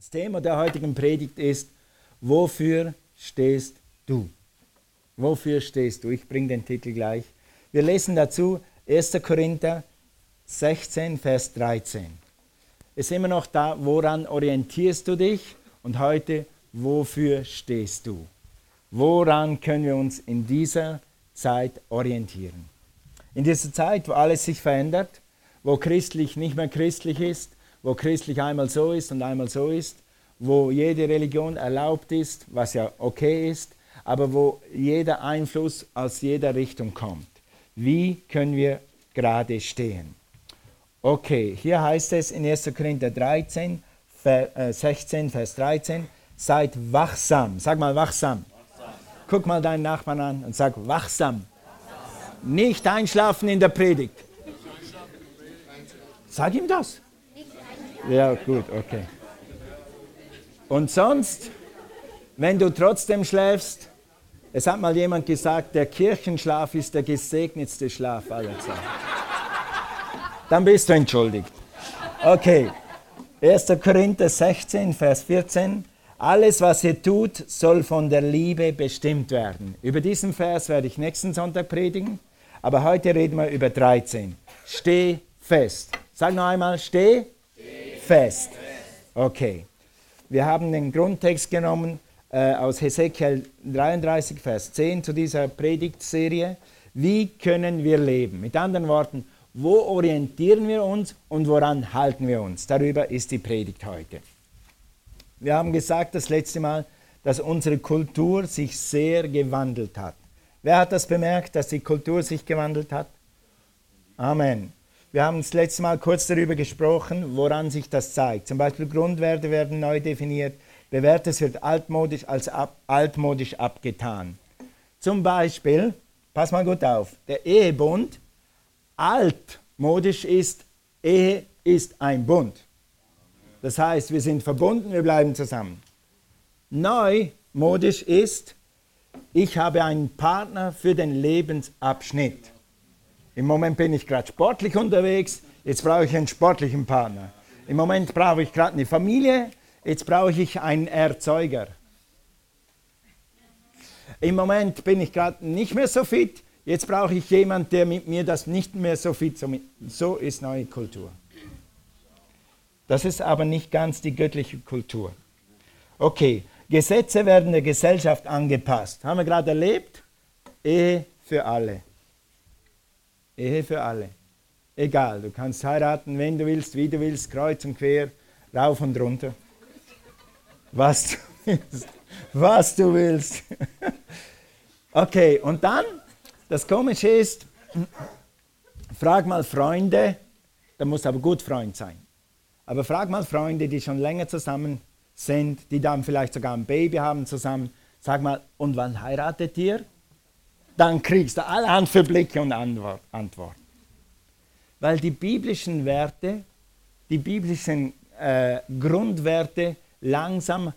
Das Thema der heutigen Predigt ist, wofür stehst du? Wofür stehst du? Ich bringe den Titel gleich. Wir lesen dazu 1. Korinther 16, Vers 13. Es ist immer noch da, woran orientierst du dich? Und heute, wofür stehst du? Woran können wir uns in dieser Zeit orientieren? In dieser Zeit, wo alles sich verändert, wo christlich nicht mehr christlich ist, wo christlich einmal so ist und einmal so ist, wo jede Religion erlaubt ist, was ja okay ist, aber wo jeder Einfluss aus jeder Richtung kommt. Wie können wir gerade stehen? Okay, hier heißt es in 1. Korinther 13, Vers, 16, Vers 13, seid wachsam. Sag mal wachsam. wachsam. Guck mal deinen Nachbarn an und sag wachsam. wachsam. Nicht einschlafen in der Predigt. Sag ihm das. Ja, gut, okay. Und sonst, wenn du trotzdem schläfst, es hat mal jemand gesagt, der Kirchenschlaf ist der gesegnetste Schlaf aller Zeiten. Dann bist du entschuldigt. Okay, 1. Korinther 16, Vers 14. Alles, was ihr tut, soll von der Liebe bestimmt werden. Über diesen Vers werde ich nächsten Sonntag predigen, aber heute reden wir über 13. Steh fest. Sag noch einmal, steh fest. Okay. Wir haben den Grundtext genommen äh, aus Hesekiel 33, Vers 10 zu dieser Predigtserie. Wie können wir leben? Mit anderen Worten, wo orientieren wir uns und woran halten wir uns? Darüber ist die Predigt heute. Wir haben gesagt das letzte Mal, dass unsere Kultur sich sehr gewandelt hat. Wer hat das bemerkt, dass die Kultur sich gewandelt hat? Amen. Wir haben das letzte Mal kurz darüber gesprochen, woran sich das zeigt. Zum Beispiel Grundwerte werden neu definiert, Bewährtes wird altmodisch als ab, altmodisch abgetan. Zum Beispiel, pass mal gut auf, der Ehebund altmodisch ist, Ehe ist ein Bund. Das heißt, wir sind verbunden, wir bleiben zusammen. Neumodisch ist, ich habe einen Partner für den Lebensabschnitt. Im Moment bin ich gerade sportlich unterwegs, jetzt brauche ich einen sportlichen Partner. Im Moment brauche ich gerade eine Familie, jetzt brauche ich einen Erzeuger. Im Moment bin ich gerade nicht mehr so fit, jetzt brauche ich jemanden, der mit mir das nicht mehr so fit, so, so ist neue Kultur. Das ist aber nicht ganz die göttliche Kultur. Okay, Gesetze werden der Gesellschaft angepasst. Haben wir gerade erlebt? Ehe für alle. Ehe für alle. Egal, du kannst heiraten, wenn du willst, wie du willst, kreuz und quer, rauf und runter. Was du willst. Was du willst. Okay, und dann, das Komische ist, frag mal Freunde, da muss aber gut Freund sein. Aber frag mal Freunde, die schon länger zusammen sind, die dann vielleicht sogar ein Baby haben zusammen. Sag mal, und wann heiratet ihr? Dann kriegst du allerhand für Blicke und Antworten. Weil die biblischen Werte, die biblischen äh, Grundwerte langsam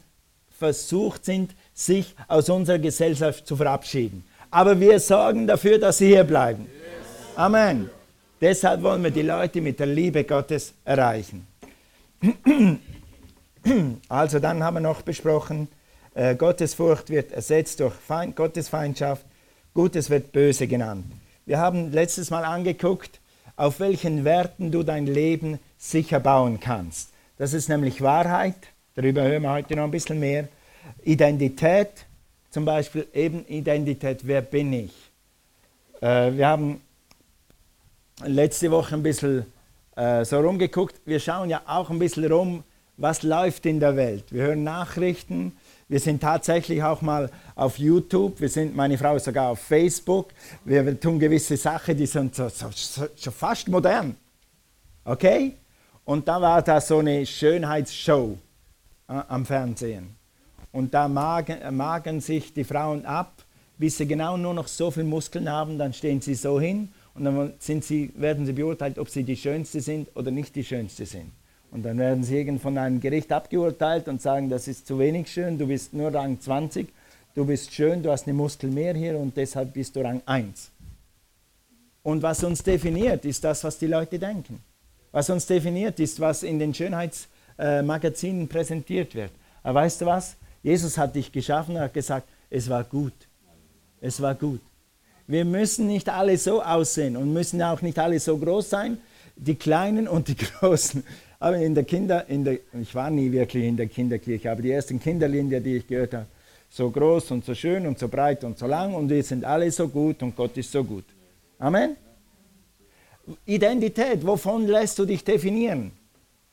versucht sind, sich aus unserer Gesellschaft zu verabschieden. Aber wir sorgen dafür, dass sie hier bleiben. Amen. Deshalb wollen wir die Leute mit der Liebe Gottes erreichen. Also dann haben wir noch besprochen, äh, Gottesfurcht wird ersetzt durch Feind, Gottesfeindschaft Gutes wird böse genannt. Wir haben letztes Mal angeguckt, auf welchen Werten du dein Leben sicher bauen kannst. Das ist nämlich Wahrheit, darüber hören wir heute noch ein bisschen mehr. Identität, zum Beispiel eben Identität, wer bin ich? Äh, wir haben letzte Woche ein bisschen äh, so rumgeguckt. Wir schauen ja auch ein bisschen rum, was läuft in der Welt. Wir hören Nachrichten, wir sind tatsächlich auch mal auf YouTube, wir sind, meine Frau ist sogar auf Facebook. Wir tun gewisse Sachen, die sind so, so, so, so fast modern. Okay? Und da war da so eine Schönheitsshow äh, am Fernsehen. Und da magen, magen sich die Frauen ab, bis sie genau nur noch so viele Muskeln haben, dann stehen sie so hin und dann sie, werden sie beurteilt, ob sie die Schönste sind oder nicht die Schönste sind. Und dann werden sie irgend von einem Gericht abgeurteilt und sagen, das ist zu wenig schön, du bist nur Rang 20, du bist schön, du hast eine Muskel mehr hier und deshalb bist du Rang 1. Und was uns definiert, ist das, was die Leute denken. Was uns definiert, ist, was in den Schönheits, äh, Magazinen präsentiert wird. Aber weißt du was? Jesus hat dich geschaffen und hat gesagt, es war gut. Es war gut. Wir müssen nicht alle so aussehen und müssen auch nicht alle so groß sein, die Kleinen und die Großen. Aber in der Kinder, in der, ich war nie wirklich in der Kinderkirche, aber die ersten Kinderlieder, die ich gehört habe, so groß und so schön und so breit und so lang und wir sind alle so gut und Gott ist so gut. Amen. Identität, wovon lässt du dich definieren?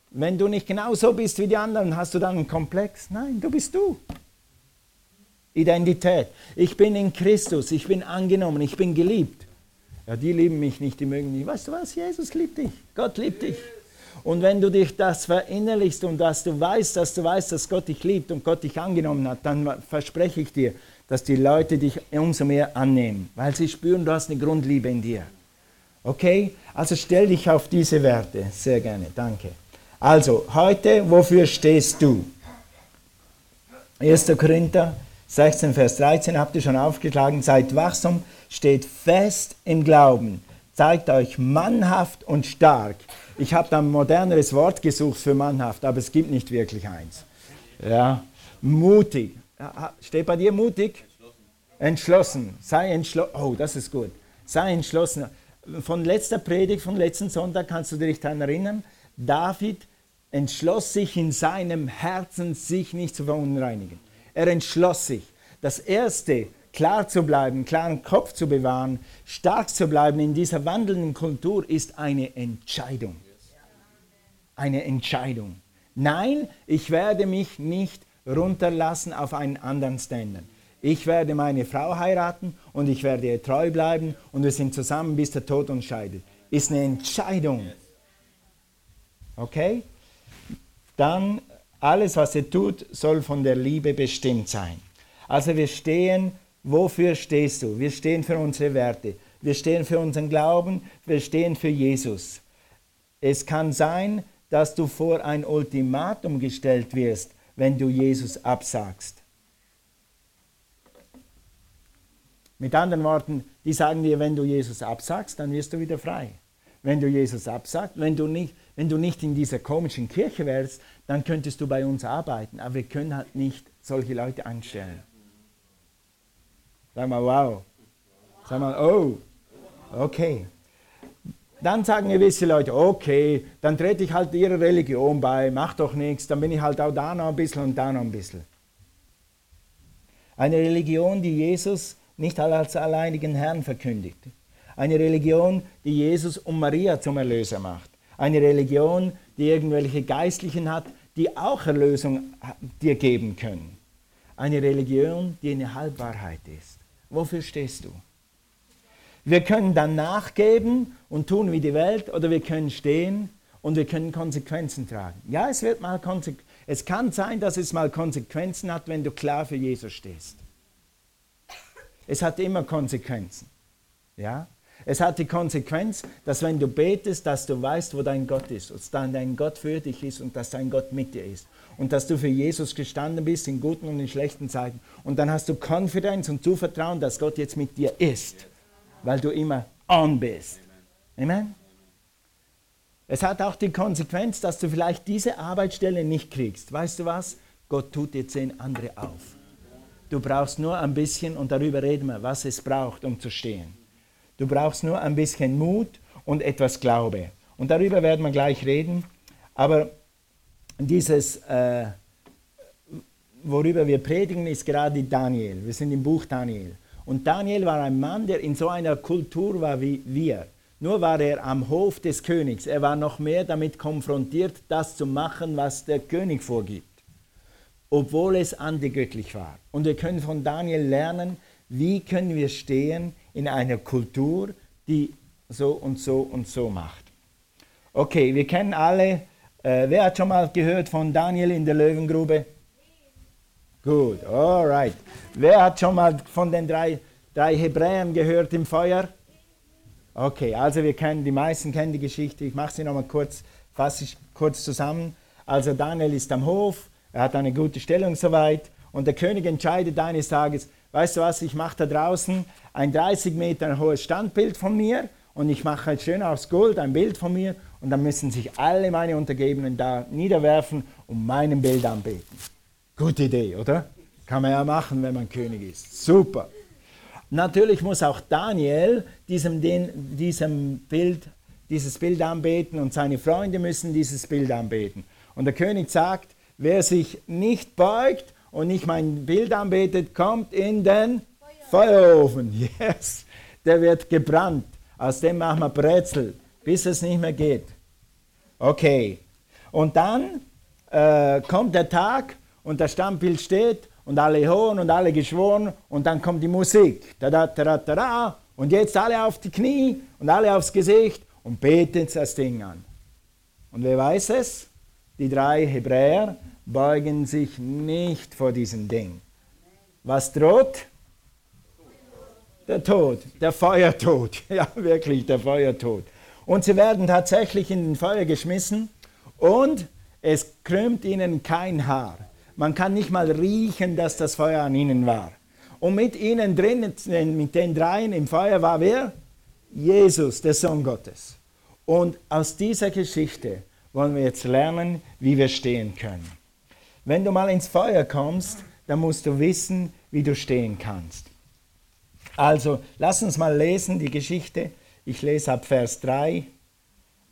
Wenn du nicht genau so bist wie die anderen, hast du dann einen Komplex? Nein, du bist du. Identität. Ich bin in Christus, ich bin angenommen, ich bin geliebt. Ja, die lieben mich nicht, die mögen mich. Weißt du was? Jesus liebt dich. Gott liebt dich. Und wenn du dich das verinnerlichst und dass du weißt, dass du weißt, dass Gott dich liebt und Gott dich angenommen hat, dann verspreche ich dir, dass die Leute dich umso mehr annehmen, weil sie spüren, du hast eine Grundliebe in dir. Okay? Also stell dich auf diese Werte. Sehr gerne, danke. Also, heute, wofür stehst du? 1. Korinther 16, Vers 13 habt ihr schon aufgeschlagen. Seid wachsam, steht fest im Glauben, zeigt euch mannhaft und stark. Ich habe da ein moderneres Wort gesucht für mannhaft, aber es gibt nicht wirklich eins. Ja, mutig. Steht bei dir mutig? Entschlossen. Sei entschlossen. Oh, das ist gut. Sei entschlossen. Von letzter Predigt, von letzten Sonntag kannst du dich daran erinnern. David entschloss sich in seinem Herzen, sich nicht zu verunreinigen. Er entschloss sich. Das Erste, klar zu bleiben, klaren Kopf zu bewahren, stark zu bleiben in dieser wandelnden Kultur, ist eine Entscheidung. Eine Entscheidung. Nein, ich werde mich nicht runterlassen auf einen anderen Standard. Ich werde meine Frau heiraten und ich werde ihr treu bleiben und wir sind zusammen, bis der Tod uns scheidet. Ist eine Entscheidung. Okay? Dann alles, was ihr tut, soll von der Liebe bestimmt sein. Also wir stehen, wofür stehst du? Wir stehen für unsere Werte. Wir stehen für unseren Glauben. Wir stehen für Jesus. Es kann sein, dass du vor ein Ultimatum gestellt wirst, wenn du Jesus absagst. Mit anderen Worten, die sagen dir, wenn du Jesus absagst, dann wirst du wieder frei. Wenn du Jesus absagst, wenn du nicht, wenn du nicht in dieser komischen Kirche wärst, dann könntest du bei uns arbeiten. Aber wir können halt nicht solche Leute einstellen. Sag mal, wow. Sag mal, oh, okay. Dann sagen gewisse Leute, okay, dann trete ich halt ihrer Religion bei, mach doch nichts, dann bin ich halt auch da noch ein bisschen und da noch ein bisschen. Eine Religion, die Jesus nicht als alleinigen Herrn verkündigt. Eine Religion, die Jesus und Maria zum Erlöser macht. Eine Religion, die irgendwelche Geistlichen hat, die auch Erlösung dir geben können. Eine Religion, die eine Halbwahrheit ist. Wofür stehst du? Wir können dann nachgeben und tun wie die Welt oder wir können stehen und wir können Konsequenzen tragen. Ja, es wird mal Konse es kann sein, dass es mal Konsequenzen hat, wenn du klar für Jesus stehst. Es hat immer Konsequenzen. Ja? Es hat die Konsequenz, dass wenn du betest, dass du weißt, wo dein Gott ist, dass dein Gott für dich ist und dass dein Gott mit dir ist. Und dass du für Jesus gestanden bist in guten und in schlechten Zeiten. Und dann hast du Konfidenz und Zuvertrauen, dass Gott jetzt mit dir ist, weil du immer on bist. Amen. Es hat auch die Konsequenz, dass du vielleicht diese Arbeitsstelle nicht kriegst. Weißt du was? Gott tut dir zehn andere auf. Du brauchst nur ein bisschen, und darüber reden wir, was es braucht, um zu stehen. Du brauchst nur ein bisschen Mut und etwas Glaube. Und darüber werden wir gleich reden. Aber dieses, äh, worüber wir predigen, ist gerade Daniel. Wir sind im Buch Daniel. Und Daniel war ein Mann, der in so einer Kultur war wie wir. Nur war er am Hof des Königs. Er war noch mehr damit konfrontiert, das zu machen, was der König vorgibt. Obwohl es antigöttlich war. Und wir können von Daniel lernen, wie können wir stehen in einer Kultur, die so und so und so macht. Okay, wir kennen alle, äh, wer hat schon mal gehört von Daniel in der Löwengrube? Gut, alright. Wer hat schon mal von den drei, drei Hebräern gehört im Feuer? Okay, also wir kennen, die meisten kennen die Geschichte. Ich mache sie nochmal kurz, fasse ich kurz zusammen. Also Daniel ist am Hof, er hat eine gute Stellung soweit und der König entscheidet eines Tages, weißt du was, ich mache da draußen ein 30 Meter hohes Standbild von mir und ich mache halt schön aus Gold ein Bild von mir und dann müssen sich alle meine Untergebenen da niederwerfen und meinem Bild anbeten. Gute Idee, oder? Kann man ja machen, wenn man König ist. Super. Natürlich muss auch Daniel diesem, den, diesem Bild, dieses Bild anbeten und seine Freunde müssen dieses Bild anbeten. Und der König sagt, wer sich nicht beugt und nicht mein Bild anbetet, kommt in den Feuerofen. Yes, der wird gebrannt. Aus dem machen wir Brezel, bis es nicht mehr geht. Okay. Und dann äh, kommt der Tag und das Stammbild steht und alle hohen und alle geschworen und dann kommt die Musik. Da, da, da, da, da, und jetzt alle auf die Knie und alle aufs Gesicht und beten das Ding an. Und wer weiß es? Die drei Hebräer beugen sich nicht vor diesem Ding. Was droht? Der Tod, der Feuertod. Ja, wirklich, der Feuertod. Und sie werden tatsächlich in den Feuer geschmissen und es krümmt ihnen kein Haar. Man kann nicht mal riechen, dass das Feuer an ihnen war. Und mit ihnen drin, mit den dreien im Feuer war wer? Jesus, der Sohn Gottes. Und aus dieser Geschichte wollen wir jetzt lernen, wie wir stehen können. Wenn du mal ins Feuer kommst, dann musst du wissen, wie du stehen kannst. Also, lass uns mal lesen die Geschichte. Ich lese ab Vers 3.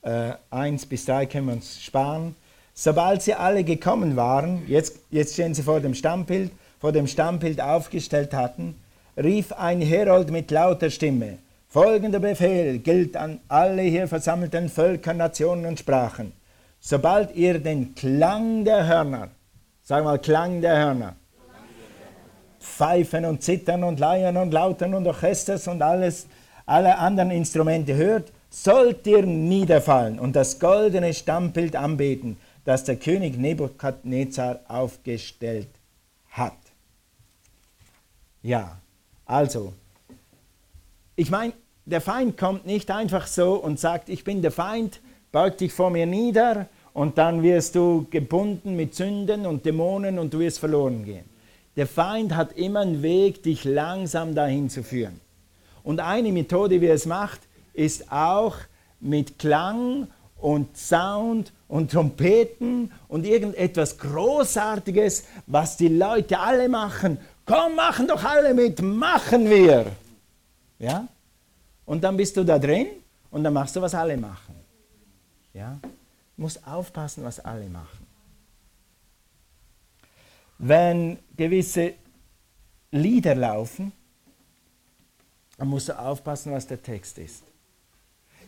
Äh, 1 bis 3 können wir uns sparen. Sobald sie alle gekommen waren, jetzt, jetzt stehen sie vor dem Stammbild, vor dem Stammbild aufgestellt hatten, rief ein Herold mit lauter Stimme, folgender Befehl gilt an alle hier versammelten Völker, Nationen und Sprachen. Sobald ihr den Klang der Hörner, sag mal Klang der Hörner, Pfeifen und Zittern und Leiern und Lautern und Orchesters und alles, alle anderen Instrumente hört, sollt ihr niederfallen und das goldene Stammbild anbeten, das der König Nebukadnezar aufgestellt hat. Ja, also, ich meine, der Feind kommt nicht einfach so und sagt, ich bin der Feind, beug dich vor mir nieder und dann wirst du gebunden mit Sünden und Dämonen und du wirst verloren gehen. Der Feind hat immer einen Weg, dich langsam dahin zu führen. Und eine Methode, wie er es macht, ist auch mit Klang und Sound und Trompeten und irgendetwas Großartiges, was die Leute alle machen. Komm, machen doch alle mit, machen wir. Ja? Und dann bist du da drin und dann machst du, was alle machen. Ja? Du musst aufpassen, was alle machen. Wenn gewisse Lieder laufen, dann musst du aufpassen, was der Text ist.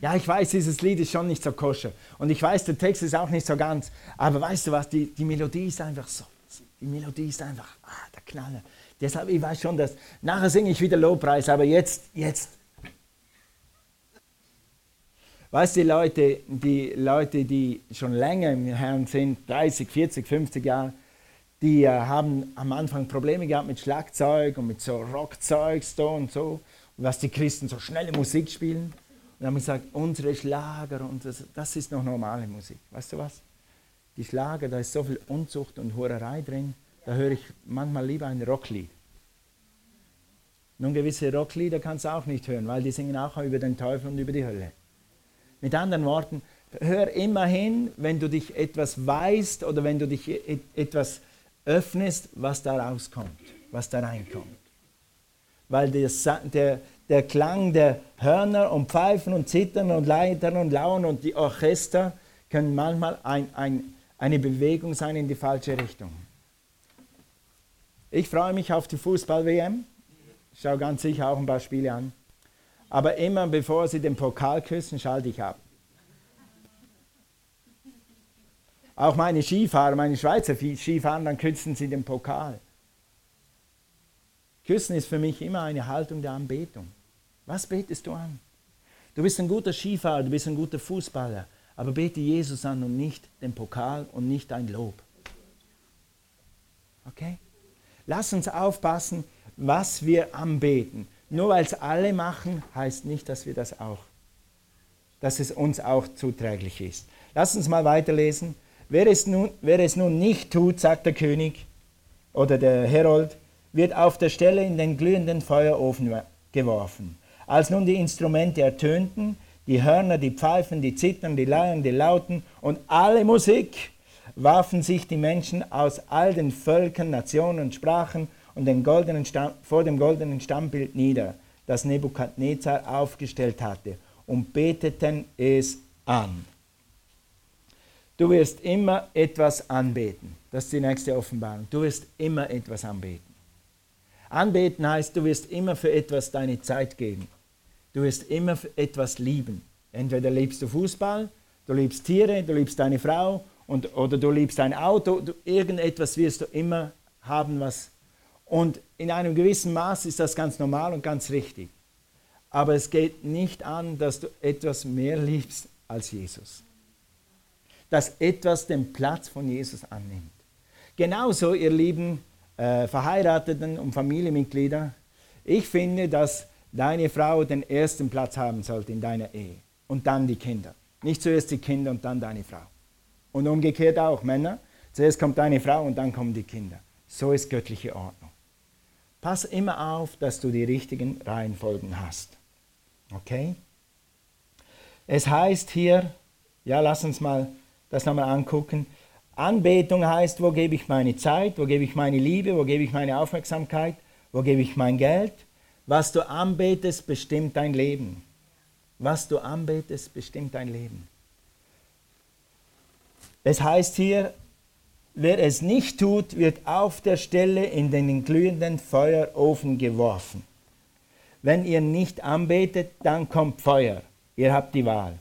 Ja, ich weiß, dieses Lied ist schon nicht so koscher. Und ich weiß, der Text ist auch nicht so ganz. Aber weißt du was, die, die Melodie ist einfach so. Die Melodie ist einfach, ah, der Knaller. Deshalb, ich weiß schon, dass nachher singe ich wieder Lobpreis, aber jetzt, jetzt Weißt du, die Leute, die Leute, die schon länger im Herrn sind, 30, 40, 50 Jahre, die äh, haben am Anfang Probleme gehabt mit Schlagzeug und mit so Rockzeug so und so. Und dass die Christen so schnelle Musik spielen. Und haben gesagt, unsere Schlager, und das, das ist noch normale Musik. Weißt du was? Die Schlager, da ist so viel Unzucht und Hurerei drin, da höre ich manchmal lieber ein Rocklied. Nun, gewisse Rocklieder kannst du auch nicht hören, weil die singen auch über den Teufel und über die Hölle. Mit anderen Worten, hör immer hin, wenn du dich etwas weißt oder wenn du dich etwas öffnest, was da rauskommt, was da reinkommt. Weil der, der, der Klang der Hörner und Pfeifen und Zittern und Leitern und Lauern und die Orchester können manchmal ein, ein, eine Bewegung sein in die falsche Richtung. Ich freue mich auf die Fußball-WM. Ich schaue ganz sicher auch ein paar Spiele an. Aber immer bevor sie den Pokal küssen, schalte ich ab. Auch meine Skifahrer, meine Schweizer Skifahrer, dann küssen sie den Pokal. Küssen ist für mich immer eine Haltung der Anbetung. Was betest du an? Du bist ein guter Skifahrer, du bist ein guter Fußballer, aber bete Jesus an und nicht den Pokal und nicht dein Lob. Okay? Lass uns aufpassen, was wir anbeten. Nur weil es alle machen, heißt nicht, dass wir das auch, dass es uns auch zuträglich ist. Lass uns mal weiterlesen. Wer es nun, wer es nun nicht tut, sagt der König oder der Herold, wird auf der Stelle in den glühenden Feuerofen geworfen. Als nun die Instrumente ertönten, die Hörner, die Pfeifen, die Zittern, die Leiern, die Lauten und alle Musik warfen sich die Menschen aus all den Völkern, Nationen und Sprachen und den goldenen Stamm, vor dem goldenen Stammbild nieder, das Nebukadnezar aufgestellt hatte, und beteten es an. Du wirst immer etwas anbeten. Das ist die nächste Offenbarung. Du wirst immer etwas anbeten. Anbeten heißt, du wirst immer für etwas deine Zeit geben. Du wirst immer etwas lieben. Entweder liebst du Fußball, du liebst Tiere, du liebst deine Frau und, oder du liebst dein Auto. Du, irgendetwas wirst du immer haben, was. Und in einem gewissen Maß ist das ganz normal und ganz richtig. Aber es geht nicht an, dass du etwas mehr liebst als Jesus. Dass etwas den Platz von Jesus annimmt. Genauso, ihr lieben äh, Verheirateten und Familienmitglieder, ich finde, dass deine Frau den ersten Platz haben sollte in deiner Ehe und dann die Kinder. Nicht zuerst die Kinder und dann deine Frau. Und umgekehrt auch, Männer. Zuerst kommt deine Frau und dann kommen die Kinder. So ist göttliche Ordnung. Pass immer auf, dass du die richtigen Reihenfolgen hast. Okay? Es heißt hier, ja, lass uns mal das nochmal angucken. Anbetung heißt, wo gebe ich meine Zeit, wo gebe ich meine Liebe, wo gebe ich meine Aufmerksamkeit, wo gebe ich mein Geld. Was du anbetest, bestimmt dein Leben. Was du anbetest, bestimmt dein Leben. Es heißt hier, wer es nicht tut, wird auf der Stelle in den glühenden Feuerofen geworfen. Wenn ihr nicht anbetet, dann kommt Feuer. Ihr habt die Wahl.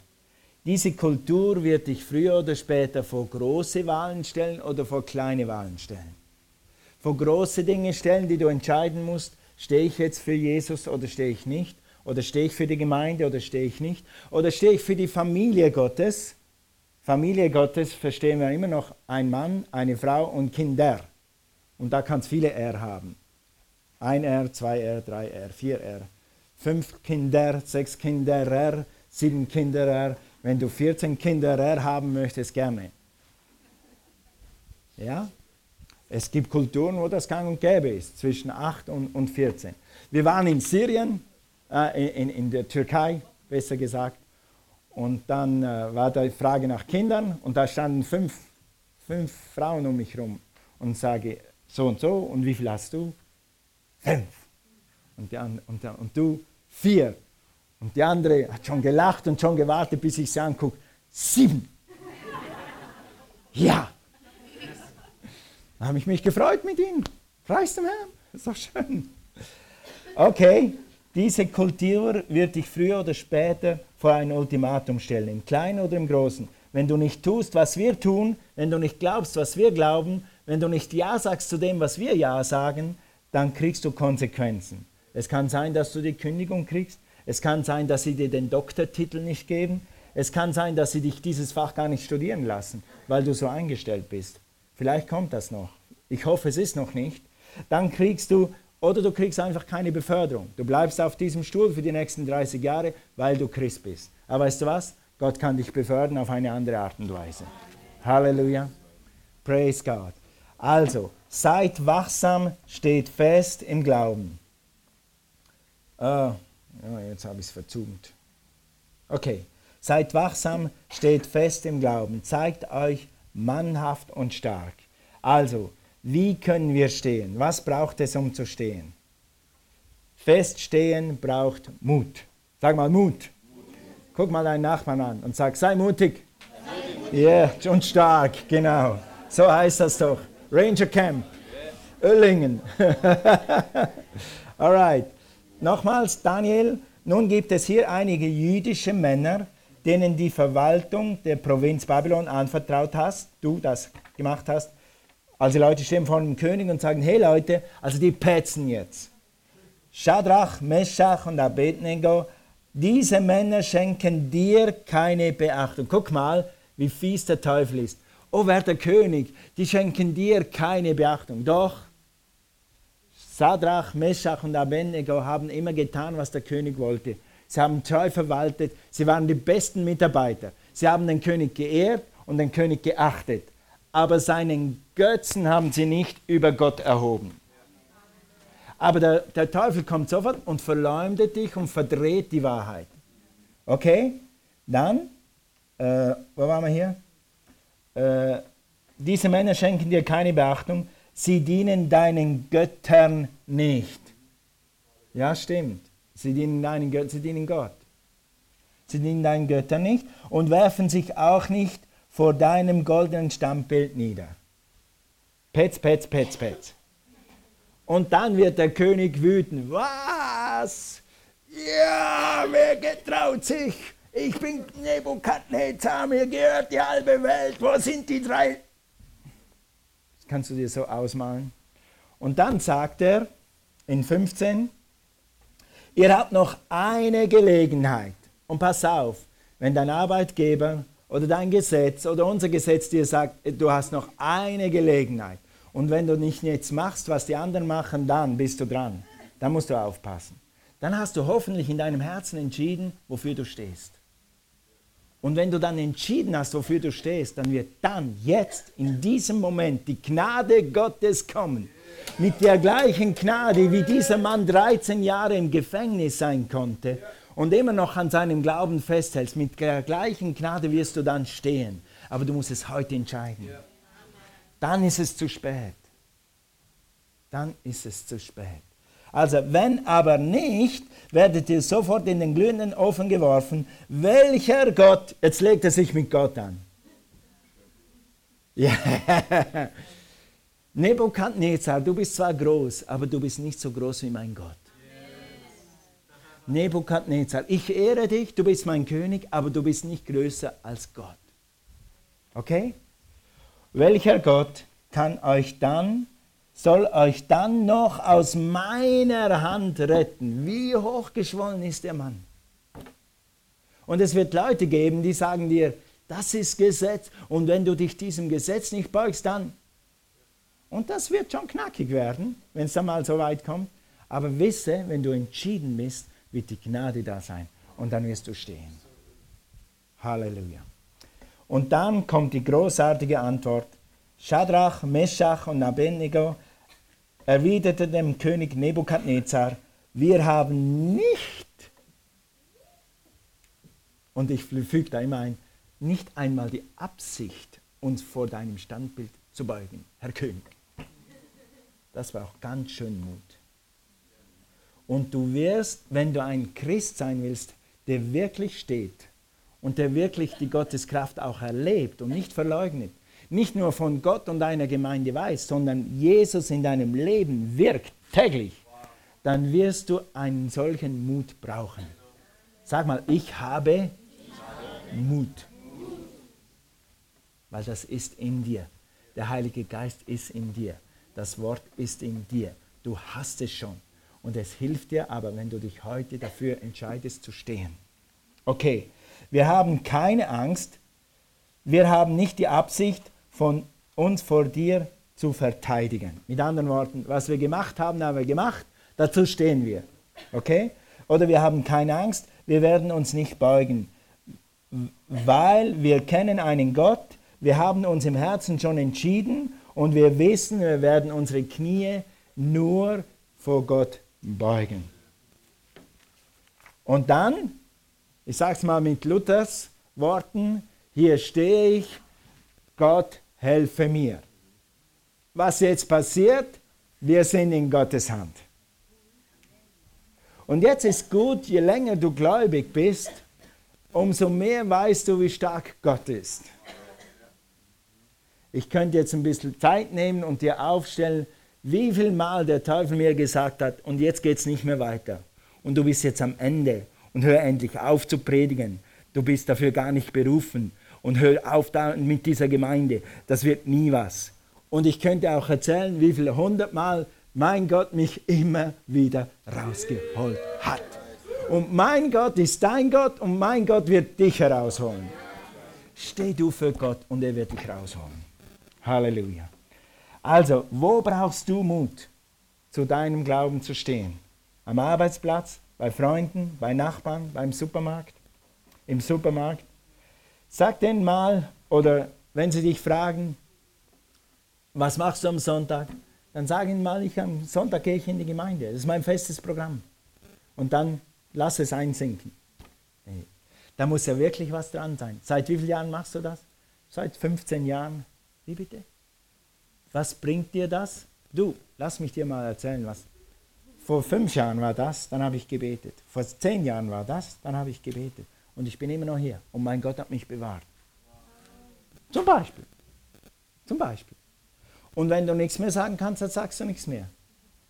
Diese Kultur wird dich früher oder später vor große Wahlen stellen oder vor kleine Wahlen stellen. Vor große Dinge stellen, die du entscheiden musst, stehe ich jetzt für Jesus oder stehe ich nicht? Oder stehe ich für die Gemeinde oder stehe ich nicht? Oder stehe ich für die Familie Gottes? Familie Gottes verstehen wir immer noch ein Mann, eine Frau und Kinder. Und da kann es viele R haben. Ein R, zwei R, drei R, vier R. Fünf Kinder, sechs Kinder R, sieben Kinder R, wenn du 14 Kinder haben möchtest, gerne. Ja? Es gibt Kulturen, wo das gang und gäbe ist, zwischen 8 und, und 14. Wir waren in Syrien, äh, in, in der Türkei, besser gesagt, und dann äh, war die Frage nach Kindern und da standen fünf, fünf Frauen um mich herum und sage so und so und wie viel hast du? Fünf. Und, die, und, und du? Vier. Und die andere hat schon gelacht und schon gewartet, bis ich sie angucke. Sieben. Ja. Da habe ich mich gefreut mit ihnen. Preis dem Herrn. Ist doch schön. Okay, diese Kultur wird dich früher oder später vor ein Ultimatum stellen, im Kleinen oder im Großen. Wenn du nicht tust, was wir tun, wenn du nicht glaubst, was wir glauben, wenn du nicht Ja sagst zu dem, was wir Ja sagen, dann kriegst du Konsequenzen. Es kann sein, dass du die Kündigung kriegst. Es kann sein, dass sie dir den Doktortitel nicht geben. Es kann sein, dass sie dich dieses Fach gar nicht studieren lassen, weil du so eingestellt bist. Vielleicht kommt das noch. Ich hoffe, es ist noch nicht. Dann kriegst du, oder du kriegst einfach keine Beförderung. Du bleibst auf diesem Stuhl für die nächsten 30 Jahre, weil du Christ bist. Aber weißt du was? Gott kann dich befördern auf eine andere Art und Weise. Halleluja. Praise God. Also, seid wachsam, steht fest im Glauben. Uh, ja, jetzt habe ich es verzoomt. Okay. Seid wachsam, steht fest im Glauben, zeigt euch mannhaft und stark. Also, wie können wir stehen? Was braucht es, um zu stehen? Feststehen braucht Mut. Sag mal Mut. Guck mal deinen Nachbarn an und sag, sei mutig. Ja, yeah, und stark, genau. So heißt das doch. Ranger Camp, Öllingen. Alright. Nochmals, Daniel, nun gibt es hier einige jüdische Männer, denen die Verwaltung der Provinz Babylon anvertraut hast, du das gemacht hast. Also die Leute stehen vor dem König und sagen, hey Leute, also die petzen jetzt. Shadrach, Meshach und Abednego, diese Männer schenken dir keine Beachtung. Guck mal, wie fies der Teufel ist. Oh, werter König, die schenken dir keine Beachtung. Doch, Sadrach, Meshach und Abednego haben immer getan, was der König wollte. Sie haben treu verwaltet, sie waren die besten Mitarbeiter. Sie haben den König geehrt und den König geachtet. Aber seinen Götzen haben sie nicht über Gott erhoben. Aber der, der Teufel kommt sofort und verleumdet dich und verdreht die Wahrheit. Okay? Dann, äh, wo waren wir hier? Äh, diese Männer schenken dir keine Beachtung, sie dienen deinen Göttern nicht. Ja, stimmt. Sie dienen, deinen Gö sie dienen Gott. Sie dienen deinen Göttern nicht und werfen sich auch nicht vor deinem goldenen Stammbild nieder. Petz, petz, petz, petz. Und dann wird der König wütend. Was? Ja, wer getraut sich? Ich bin Nebukadnezar, mir gehört die halbe Welt. Wo sind die drei? Das kannst du dir so ausmalen. Und dann sagt er in 15, ihr habt noch eine Gelegenheit. Und pass auf, wenn dein Arbeitgeber oder dein Gesetz oder unser Gesetz dir sagt, du hast noch eine Gelegenheit. Und wenn du nicht jetzt machst, was die anderen machen, dann bist du dran. Dann musst du aufpassen. Dann hast du hoffentlich in deinem Herzen entschieden, wofür du stehst. Und wenn du dann entschieden hast, wofür du stehst, dann wird dann, jetzt, in diesem Moment, die Gnade Gottes kommen. Mit der gleichen Gnade, wie dieser Mann 13 Jahre im Gefängnis sein konnte und immer noch an seinem Glauben festhältst, mit der gleichen Gnade wirst du dann stehen. Aber du musst es heute entscheiden. Dann ist es zu spät. Dann ist es zu spät. Also, wenn aber nicht, werdet ihr sofort in den glühenden Ofen geworfen. Welcher Gott, jetzt legt er sich mit Gott an. Ja. Nebukadnezar, du bist zwar groß, aber du bist nicht so groß wie mein Gott. Nebukadnezar, ich ehre dich, du bist mein König, aber du bist nicht größer als Gott. Okay? Welcher Gott kann euch dann, soll euch dann noch aus meiner Hand retten? Wie hochgeschwollen ist der Mann? Und es wird Leute geben, die sagen dir, das ist Gesetz und wenn du dich diesem Gesetz nicht beugst, dann. Und das wird schon knackig werden, wenn es dann mal so weit kommt. Aber wisse, wenn du entschieden bist, wird die Gnade da sein und dann wirst du stehen. Halleluja. Und dann kommt die großartige Antwort. Shadrach, Meshach und Abednego erwiderte dem König Nebukadnezar, wir haben nicht, und ich füge da immer ein, nicht einmal die Absicht, uns vor deinem Standbild zu beugen, Herr König. Das war auch ganz schön Mut. Und du wirst, wenn du ein Christ sein willst, der wirklich steht und der wirklich die Gotteskraft auch erlebt und nicht verleugnet, nicht nur von Gott und deiner Gemeinde weiß, sondern Jesus in deinem Leben wirkt täglich, dann wirst du einen solchen Mut brauchen. Sag mal, ich habe Mut. Weil das ist in dir. Der Heilige Geist ist in dir. Das Wort ist in dir. Du hast es schon. Und es hilft dir aber, wenn du dich heute dafür entscheidest zu stehen. Okay, wir haben keine Angst. Wir haben nicht die Absicht, von uns vor dir zu verteidigen. Mit anderen Worten, was wir gemacht haben, haben wir gemacht. Dazu stehen wir. Okay? Oder wir haben keine Angst. Wir werden uns nicht beugen. Weil wir kennen einen Gott. Wir haben uns im Herzen schon entschieden und wir wissen, wir werden unsere Knie nur vor Gott beugen. Und dann, ich sage es mal mit Luthers Worten, hier stehe ich, Gott helfe mir. Was jetzt passiert, wir sind in Gottes Hand. Und jetzt ist gut, je länger du gläubig bist, umso mehr weißt du, wie stark Gott ist. Ich könnte jetzt ein bisschen Zeit nehmen und dir aufstellen, wie viel Mal der Teufel mir gesagt hat, und jetzt geht es nicht mehr weiter. Und du bist jetzt am Ende und hör endlich auf zu predigen. Du bist dafür gar nicht berufen. Und hör auf mit dieser Gemeinde. Das wird nie was. Und ich könnte auch erzählen, wie viele hundertmal mein Gott mich immer wieder rausgeholt hat. Und mein Gott ist dein Gott und mein Gott wird dich herausholen. Steh du für Gott und er wird dich rausholen. Halleluja. Also, wo brauchst du Mut, zu deinem Glauben zu stehen? Am Arbeitsplatz, bei Freunden, bei Nachbarn, beim Supermarkt? Im Supermarkt? Sag denen mal, oder wenn sie dich fragen, was machst du am Sonntag? Dann sag ihnen mal, ich am Sonntag gehe ich in die Gemeinde. Das ist mein festes Programm. Und dann lass es einsinken. Da muss ja wirklich was dran sein. Seit wie vielen Jahren machst du das? Seit 15 Jahren. Wie bitte? Was bringt dir das? Du, lass mich dir mal erzählen, was. Vor fünf Jahren war das, dann habe ich gebetet. Vor zehn Jahren war das, dann habe ich gebetet. Und ich bin immer noch hier. Und mein Gott hat mich bewahrt. Zum Beispiel. Zum Beispiel. Und wenn du nichts mehr sagen kannst, dann sagst du nichts mehr.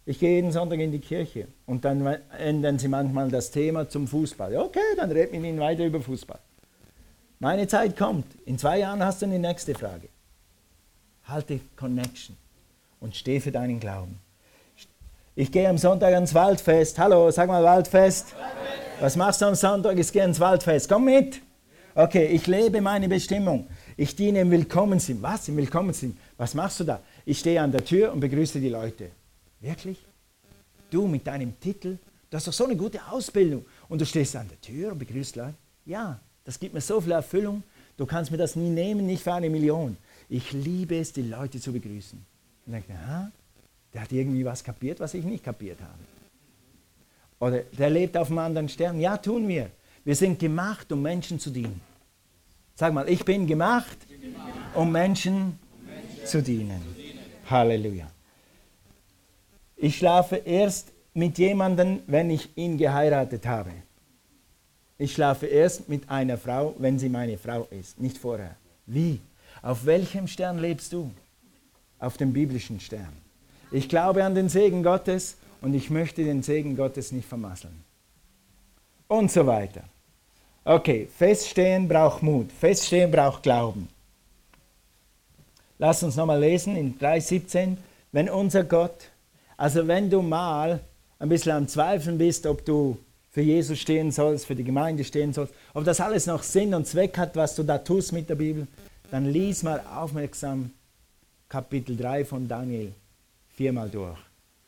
Ich gehe jeden Sonntag in die Kirche und dann ändern sie manchmal das Thema zum Fußball. Okay, dann red mit ihnen weiter über Fußball. Meine Zeit kommt. In zwei Jahren hast du eine nächste Frage. Halte Connection und steh für deinen Glauben. Ich gehe am Sonntag ans Waldfest. Hallo, sag mal Waldfest. Waldfest. Was machst du am Sonntag? Ich gehe ans Waldfest. Komm mit. Okay, ich lebe meine Bestimmung. Ich diene im Willkommenssinn. Was? Im Willkommenssinn? Was machst du da? Ich stehe an der Tür und begrüße die Leute. Wirklich? Du mit deinem Titel? Du hast doch so eine gute Ausbildung. Und du stehst an der Tür und begrüßt Leute? Ja, das gibt mir so viel Erfüllung. Du kannst mir das nie nehmen, nicht für eine Million. Ich liebe es, die Leute zu begrüßen. Und denke, aha, der hat irgendwie was kapiert, was ich nicht kapiert habe. Oder der lebt auf einem anderen Stern. Ja, tun wir. Wir sind gemacht, um Menschen zu dienen. Sag mal, ich bin gemacht, um Menschen zu dienen. Halleluja. Ich schlafe erst mit jemandem, wenn ich ihn geheiratet habe. Ich schlafe erst mit einer Frau, wenn sie meine Frau ist, nicht vorher. Wie? Auf welchem Stern lebst du? Auf dem biblischen Stern. Ich glaube an den Segen Gottes und ich möchte den Segen Gottes nicht vermasseln. Und so weiter. Okay, feststehen braucht Mut, feststehen braucht Glauben. Lass uns nochmal lesen in 3.17. Wenn unser Gott, also wenn du mal ein bisschen am Zweifeln bist, ob du für Jesus stehen sollst, für die Gemeinde stehen sollst, ob das alles noch Sinn und Zweck hat, was du da tust mit der Bibel, dann lies mal aufmerksam Kapitel 3 von Daniel viermal durch.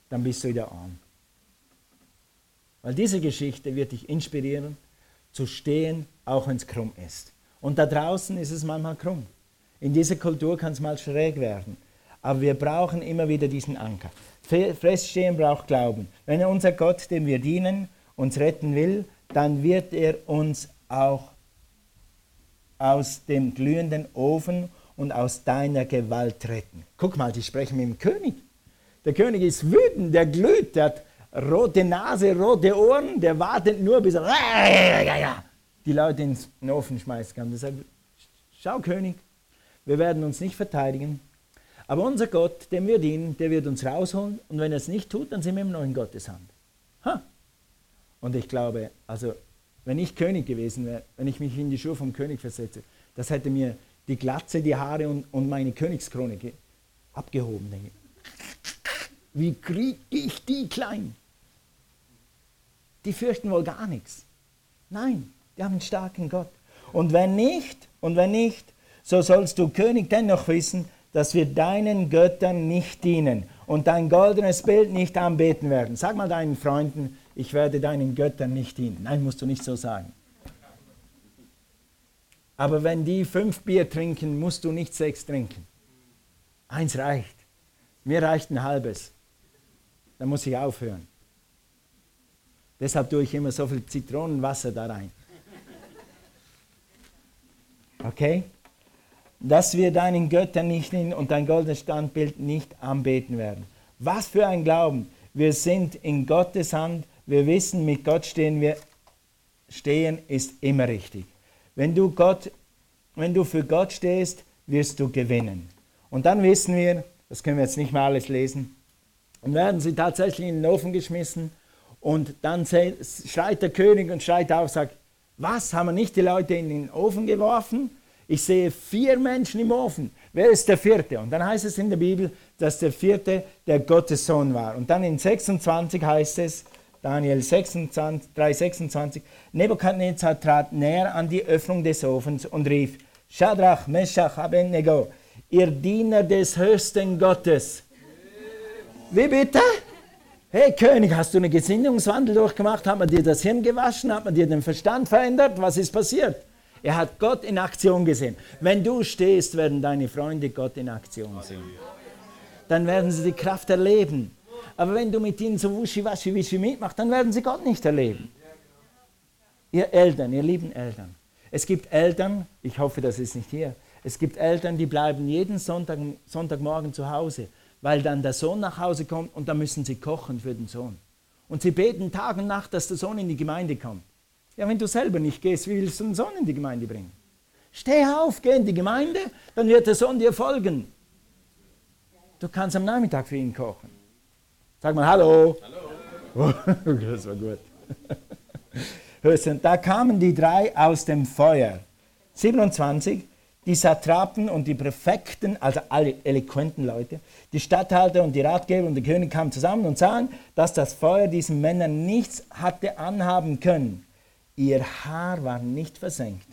Dann bist du wieder an. Weil diese Geschichte wird dich inspirieren, zu stehen, auch wenn es krumm ist. Und da draußen ist es manchmal krumm. In dieser Kultur kann es mal schräg werden. Aber wir brauchen immer wieder diesen Anker. Feststehen braucht Glauben. Wenn unser Gott, dem wir dienen, uns retten will, dann wird er uns auch aus dem glühenden Ofen und aus deiner Gewalt retten. Guck mal, die sprechen mit dem König. Der König ist wütend, der glüht, der hat rote Nase, rote Ohren, der wartet nur, bis er die Leute ins Ofen schmeißen kann. Der schau König, wir werden uns nicht verteidigen, aber unser Gott, dem wir dienen, der wird uns rausholen und wenn er es nicht tut, dann sind wir im neuen Gottes Hand. Ha. Und ich glaube, also wenn ich König gewesen wäre, wenn ich mich in die Schuhe vom König versetze, das hätte mir die Glatze, die Haare und, und meine Königskrone abgehoben. Wie kriege ich die klein? Die fürchten wohl gar nichts. Nein, die haben einen starken Gott. Und wenn nicht, und wenn nicht, so sollst du König dennoch wissen, dass wir deinen Göttern nicht dienen und dein goldenes Bild nicht anbeten werden. Sag mal deinen Freunden, ich werde deinen Göttern nicht dienen. Nein, musst du nicht so sagen. Aber wenn die fünf Bier trinken, musst du nicht sechs trinken. Eins reicht. Mir reicht ein halbes. Dann muss ich aufhören. Deshalb tue ich immer so viel Zitronenwasser da rein. Okay? Dass wir deinen Göttern nicht in und dein goldenes Standbild nicht anbeten werden. Was für ein Glauben. Wir sind in Gottes Hand. Wir wissen, mit Gott stehen wir. Stehen ist immer richtig. Wenn du, Gott, wenn du für Gott stehst, wirst du gewinnen. Und dann wissen wir, das können wir jetzt nicht mehr alles lesen, und werden sie tatsächlich in den Ofen geschmissen und dann schreit der König und schreit auf, sagt, was, haben wir nicht die Leute in den Ofen geworfen? Ich sehe vier Menschen im Ofen. Wer ist der vierte? Und dann heißt es in der Bibel, dass der vierte der Gottessohn war. Und dann in 26 heißt es, Daniel 26, 3, 26, Nebukadnezar trat näher an die Öffnung des Ofens und rief, Shadrach, Meshach, Abednego, ihr Diener des höchsten Gottes. Wie bitte? Hey König, hast du einen Gesinnungswandel durchgemacht? Hat man dir das Hirn gewaschen? Hat man dir den Verstand verändert? Was ist passiert? Er hat Gott in Aktion gesehen. Wenn du stehst, werden deine Freunde Gott in Aktion sehen. Dann werden sie die Kraft erleben. Aber wenn du mit ihnen so wuschi-waschi-wischi mitmachst, dann werden sie Gott nicht erleben. Ihr Eltern, ihr lieben Eltern, Es gibt Eltern, ich hoffe, das ist nicht hier, es gibt Eltern, die bleiben jeden Sonntag, Sonntagmorgen zu Hause, weil dann der Sohn nach Hause kommt und dann müssen sie kochen für den Sohn. Und sie beten Tag und Nacht, dass der Sohn in die Gemeinde kommt. Ja, wenn du selber nicht gehst, wie willst du den Sohn in die Gemeinde bringen? Steh auf, geh in die Gemeinde, dann wird der Sohn dir folgen. Du kannst am Nachmittag für ihn kochen. Sag mal Hallo. Hallo. das war gut. da kamen die drei aus dem Feuer. 27 die Satrapen und die Präfekten, also alle eloquenten Leute, die Statthalter und die Ratgeber und der König kamen zusammen und sahen, dass das Feuer diesen Männern nichts hatte anhaben können. Ihr Haar war nicht versenkt,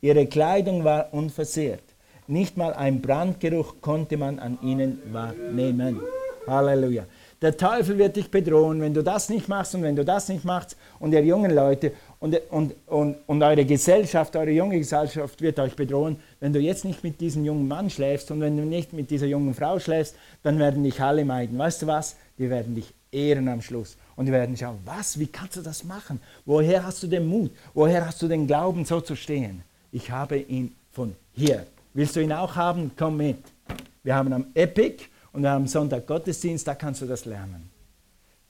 ihre Kleidung war unversehrt, nicht mal ein Brandgeruch konnte man an ihnen wahrnehmen. Halleluja. Der Teufel wird dich bedrohen, wenn du das nicht machst und wenn du das nicht machst. Und ihr jungen Leute und, und, und, und eure Gesellschaft, eure junge Gesellschaft wird euch bedrohen. Wenn du jetzt nicht mit diesem jungen Mann schläfst und wenn du nicht mit dieser jungen Frau schläfst, dann werden dich alle meiden. Weißt du was? Die werden dich ehren am Schluss. Und die werden schauen, was, wie kannst du das machen? Woher hast du den Mut? Woher hast du den Glauben, so zu stehen? Ich habe ihn von hier. Willst du ihn auch haben? Komm mit. Wir haben am Epic und haben Sonntag Gottesdienst, da kannst du das lernen.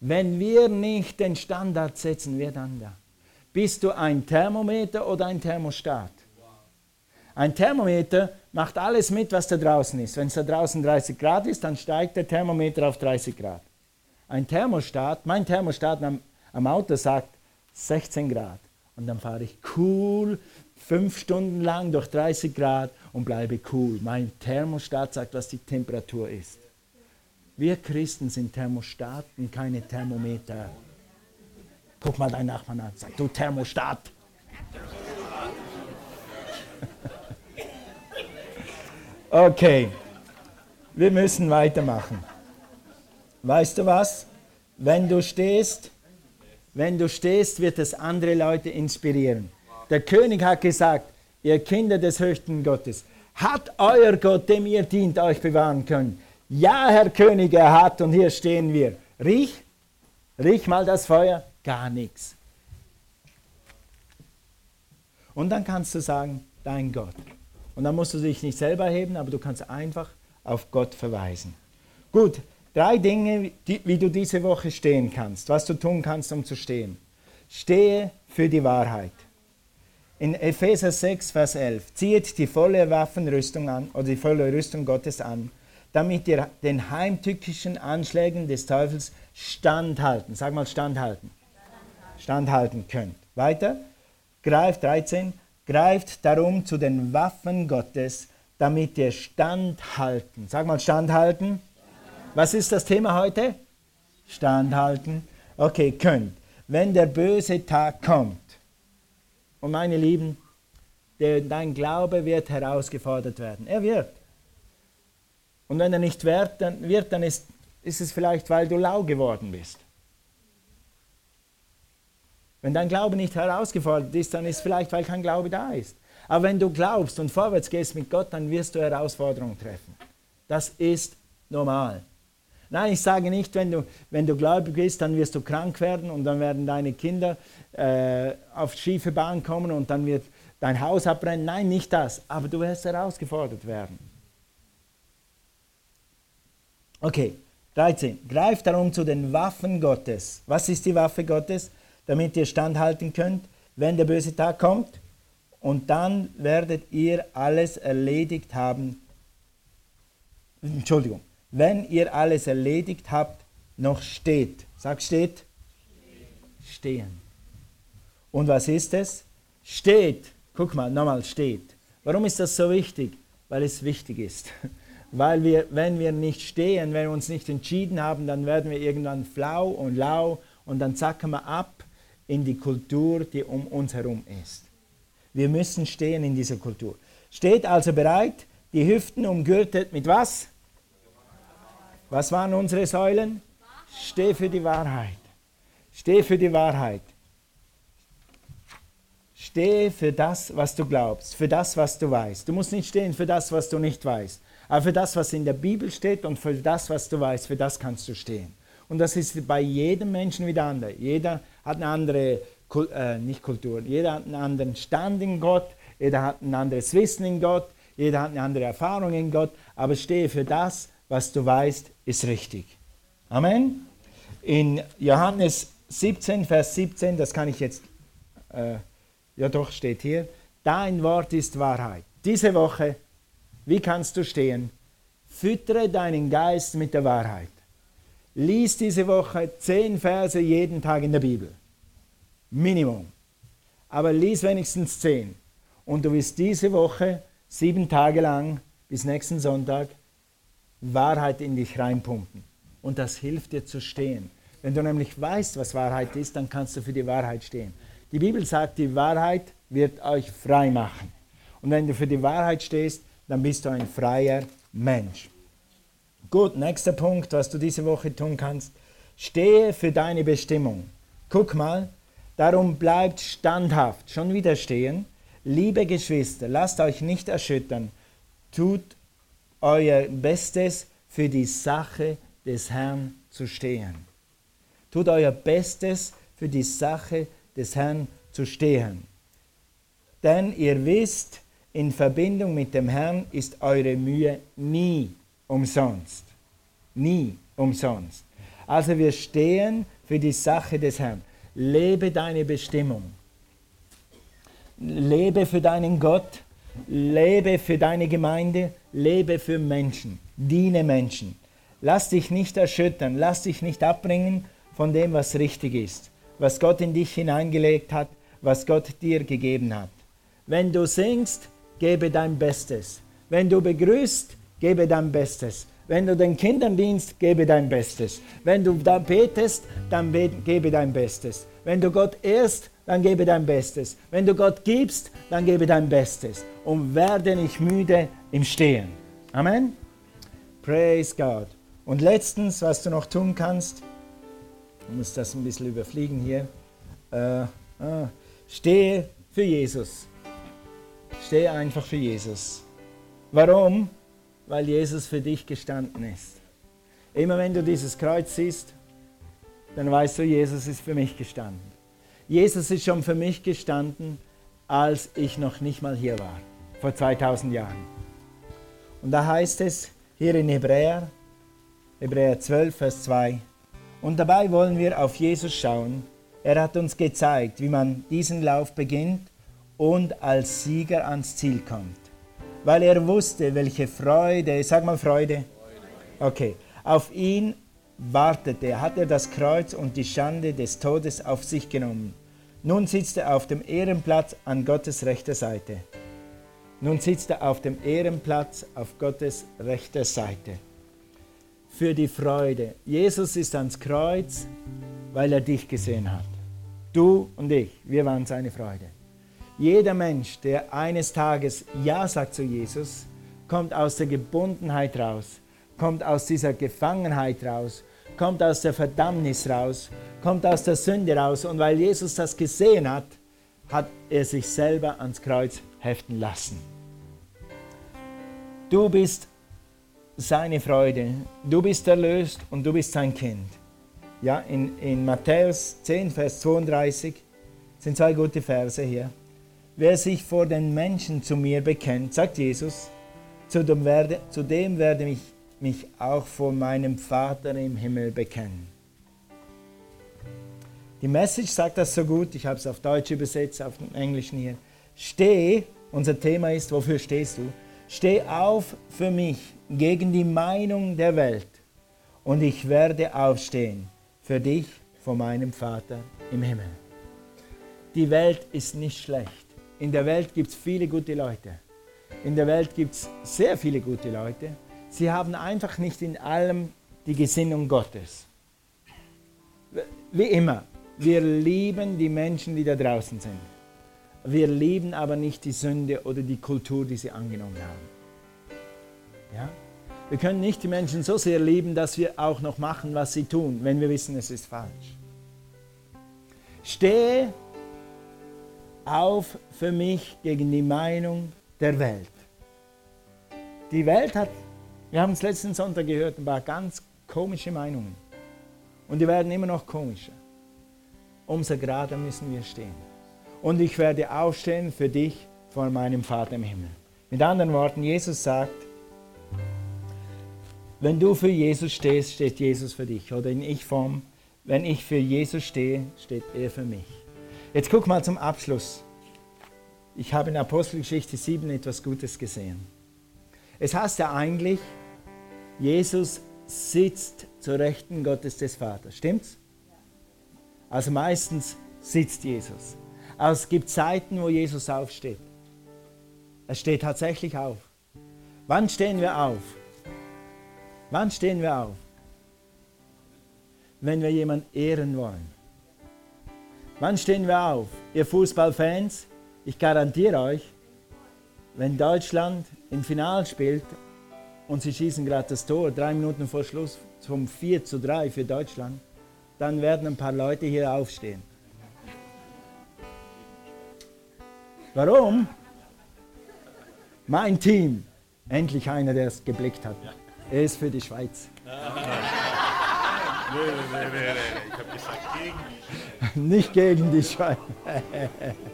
Wenn wir nicht den Standard setzen, wer dann da? Bist du ein Thermometer oder ein Thermostat? Ein Thermometer macht alles mit, was da draußen ist. Wenn es da draußen 30 Grad ist, dann steigt der Thermometer auf 30 Grad. Ein Thermostat, mein Thermostat am, am Auto sagt 16 Grad. Und dann fahre ich cool fünf Stunden lang durch 30 Grad und bleibe cool. Mein Thermostat sagt, was die Temperatur ist. Wir Christen sind Thermostaten, keine Thermometer. Guck mal deinen Nachbarn an, sag du Thermostat. Okay, wir müssen weitermachen. Weißt du was? Wenn du stehst, wenn du stehst, wird es andere Leute inspirieren. Der König hat gesagt, ihr Kinder des höchsten Gottes, hat euer Gott, dem ihr dient, euch bewahren können. Ja, Herr König, er hat und hier stehen wir. Riech, riech mal das Feuer, gar nichts. Und dann kannst du sagen, dein Gott. Und dann musst du dich nicht selber heben, aber du kannst einfach auf Gott verweisen. Gut, drei Dinge, die, wie du diese Woche stehen kannst, was du tun kannst, um zu stehen. Stehe für die Wahrheit. In Epheser 6, Vers 11, zieht die volle Waffenrüstung an oder die volle Rüstung Gottes an, damit ihr den heimtückischen Anschlägen des Teufels standhalten, sag mal standhalten, standhalten könnt. Weiter, greift 13, greift darum zu den Waffen Gottes, damit ihr standhalten, sag mal standhalten. Was ist das Thema heute? Standhalten. Okay, könnt. Wenn der böse Tag kommt, und meine Lieben, dein Glaube wird herausgefordert werden. Er wird. Und wenn er nicht wird, dann, wird, dann ist, ist es vielleicht, weil du lau geworden bist. Wenn dein Glaube nicht herausgefordert ist, dann ist es vielleicht, weil kein Glaube da ist. Aber wenn du glaubst und vorwärts gehst mit Gott, dann wirst du Herausforderungen treffen. Das ist normal. Nein, ich sage nicht, wenn du, wenn du gläubig bist, dann wirst du krank werden und dann werden deine Kinder äh, auf schiefe Bahn kommen und dann wird dein Haus abbrennen. Nein, nicht das. Aber du wirst herausgefordert werden. Okay, 13. Greift darum zu den Waffen Gottes. Was ist die Waffe Gottes? Damit ihr standhalten könnt, wenn der böse Tag kommt. Und dann werdet ihr alles erledigt haben. Entschuldigung. Wenn ihr alles erledigt habt, noch steht. Sag steht. Stehen. Und was ist es? Steht. Guck mal, nochmal steht. Warum ist das so wichtig? Weil es wichtig ist. Weil wir, wenn wir nicht stehen, wenn wir uns nicht entschieden haben, dann werden wir irgendwann flau und lau und dann zacken wir ab in die Kultur, die um uns herum ist. Wir müssen stehen in dieser Kultur. Steht also bereit, die Hüften umgürtet mit was? Was waren unsere Säulen? Steh für die Wahrheit. Steh für die Wahrheit. Steh für das, was du glaubst, für das, was du weißt. Du musst nicht stehen für das, was du nicht weißt. Aber für das, was in der Bibel steht und für das, was du weißt, für das kannst du stehen. Und das ist bei jedem Menschen wieder anders. Jeder hat eine andere äh, nicht Kultur, jeder hat einen anderen Stand in Gott, jeder hat ein anderes Wissen in Gott, jeder hat eine andere Erfahrung in Gott, aber stehe für das, was du weißt, ist richtig. Amen. In Johannes 17, Vers 17, das kann ich jetzt, äh, ja doch, steht hier, dein Wort ist Wahrheit. Diese Woche, wie kannst du stehen? Füttere deinen Geist mit der Wahrheit. Lies diese Woche zehn Verse jeden Tag in der Bibel. Minimum. Aber lies wenigstens zehn. Und du wirst diese Woche sieben Tage lang bis nächsten Sonntag Wahrheit in dich reinpumpen. Und das hilft dir zu stehen. Wenn du nämlich weißt, was Wahrheit ist, dann kannst du für die Wahrheit stehen. Die Bibel sagt, die Wahrheit wird euch frei machen. Und wenn du für die Wahrheit stehst, dann bist du ein freier Mensch. Gut, nächster Punkt, was du diese Woche tun kannst. Stehe für deine Bestimmung. Guck mal, darum bleibt standhaft, schon wieder stehen. Liebe Geschwister, lasst euch nicht erschüttern. Tut euer Bestes für die Sache des Herrn zu stehen. Tut euer Bestes für die Sache des Herrn zu stehen. Denn ihr wisst, in Verbindung mit dem Herrn ist eure Mühe nie umsonst. Nie umsonst. Also wir stehen für die Sache des Herrn. Lebe deine Bestimmung. Lebe für deinen Gott. Lebe für deine Gemeinde. Lebe für Menschen. Diene Menschen. Lass dich nicht erschüttern. Lass dich nicht abbringen von dem, was richtig ist. Was Gott in dich hineingelegt hat. Was Gott dir gegeben hat. Wenn du singst, gebe dein Bestes. Wenn du begrüßt, gebe dein Bestes. Wenn du den Kindern dienst, gebe dein Bestes. Wenn du da betest, dann gebe dein Bestes. Wenn du Gott ehrst, dann gebe dein Bestes. Wenn du Gott gibst, dann gebe dein Bestes. Und werde nicht müde im Stehen. Amen. Praise God. Und letztens, was du noch tun kannst, ich muss das ein bisschen überfliegen hier, äh, ah, stehe für Jesus. Stehe einfach für Jesus. Warum? Weil Jesus für dich gestanden ist. Immer wenn du dieses Kreuz siehst, dann weißt du, Jesus ist für mich gestanden. Jesus ist schon für mich gestanden, als ich noch nicht mal hier war, vor 2000 Jahren. Und da heißt es hier in Hebräer, Hebräer 12, Vers 2, und dabei wollen wir auf Jesus schauen. Er hat uns gezeigt, wie man diesen Lauf beginnt und als Sieger ans Ziel kommt. Weil er wusste, welche Freude, sag mal Freude, okay, auf ihn wartete, hat er das Kreuz und die Schande des Todes auf sich genommen. Nun sitzt er auf dem Ehrenplatz an Gottes rechter Seite. Nun sitzt er auf dem Ehrenplatz auf Gottes rechter Seite. Für die Freude. Jesus ist ans Kreuz, weil er dich gesehen hat. Du und ich, wir waren seine Freude. Jeder Mensch, der eines Tages Ja sagt zu Jesus, kommt aus der Gebundenheit raus, kommt aus dieser Gefangenheit raus, kommt aus der Verdammnis raus, kommt aus der Sünde raus. Und weil Jesus das gesehen hat, hat er sich selber ans Kreuz heften lassen. Du bist seine Freude, du bist erlöst und du bist sein Kind. Ja, in, in Matthäus 10, Vers 32 sind zwei gute Verse hier. Wer sich vor den Menschen zu mir bekennt, sagt Jesus, zu dem werde, zu dem werde ich mich auch vor meinem Vater im Himmel bekennen. Die Message sagt das so gut, ich habe es auf Deutsch übersetzt, auf dem Englischen hier. Steh, unser Thema ist, wofür stehst du? Steh auf für mich gegen die Meinung der Welt und ich werde aufstehen für dich vor meinem Vater im Himmel. Die Welt ist nicht schlecht. In der Welt gibt es viele gute Leute. In der Welt gibt es sehr viele gute Leute. Sie haben einfach nicht in allem die Gesinnung Gottes. Wie immer, wir lieben die Menschen, die da draußen sind. Wir lieben aber nicht die Sünde oder die Kultur, die sie angenommen haben. Ja? Wir können nicht die Menschen so sehr lieben, dass wir auch noch machen, was sie tun, wenn wir wissen, es ist falsch. Stehe auf für mich gegen die Meinung der Welt. Die Welt hat, wir haben es letzten Sonntag gehört, ein paar ganz komische Meinungen. Und die werden immer noch komischer. umso gerader müssen wir stehen. Und ich werde aufstehen für dich vor meinem Vater im Himmel. Mit anderen Worten, Jesus sagt, wenn du für Jesus stehst, steht Jesus für dich. Oder in Ich-Form, wenn ich für Jesus stehe, steht er für mich. Jetzt guck mal zum Abschluss. Ich habe in Apostelgeschichte 7 etwas Gutes gesehen. Es heißt ja eigentlich, Jesus sitzt zur Rechten Gottes des Vaters. Stimmt's? Also meistens sitzt Jesus. Aber es gibt Zeiten, wo Jesus aufsteht. Er steht tatsächlich auf. Wann stehen wir auf? Wann stehen wir auf? Wenn wir jemanden ehren wollen. Wann stehen wir auf? Ihr Fußballfans, ich garantiere euch, wenn Deutschland im Finale spielt und sie schießen gerade das Tor, drei Minuten vor Schluss vom 4 zu 3 für Deutschland, dann werden ein paar Leute hier aufstehen. Warum? Mein Team, endlich einer, der es geblickt hat. Er ist für die Schweiz. Nee, nee, nee, ich habe gesagt gegen die Schweiz. Nicht gegen die Schweiz.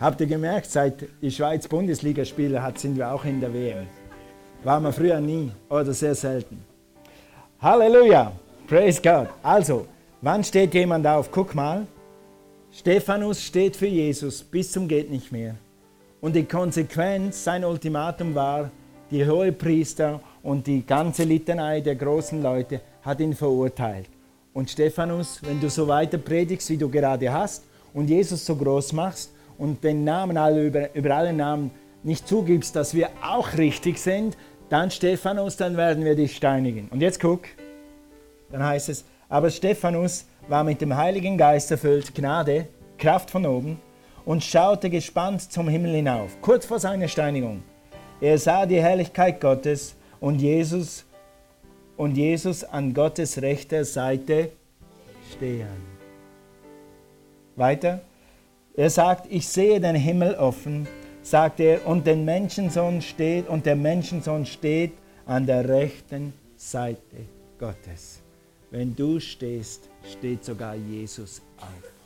Habt ihr gemerkt, seit die Schweiz Bundesligaspieler hat, sind wir auch in der WM. Waren wir früher nie oder sehr selten. Halleluja, praise God. Also, wann steht jemand auf? Guck mal, Stephanus steht für Jesus bis zum geht nicht mehr. Und die Konsequenz, sein Ultimatum war, die Hohepriester und die ganze Litanei der großen Leute hat ihn verurteilt. Und Stephanus, wenn du so weiter predigst, wie du gerade hast, und Jesus so groß machst und den Namen alle über, über alle Namen nicht zugibst, dass wir auch richtig sind, dann Stephanus, dann werden wir dich steinigen. Und jetzt guck, dann heißt es, aber Stephanus war mit dem Heiligen Geist erfüllt, Gnade, Kraft von oben, und schaute gespannt zum Himmel hinauf, kurz vor seiner Steinigung. Er sah die Herrlichkeit Gottes und Jesus und Jesus an Gottes rechter Seite stehen. Weiter. Er sagt, ich sehe den Himmel offen, sagt er, und den Menschensohn steht und der Menschensohn steht an der rechten Seite Gottes. Wenn du stehst, steht sogar Jesus auf.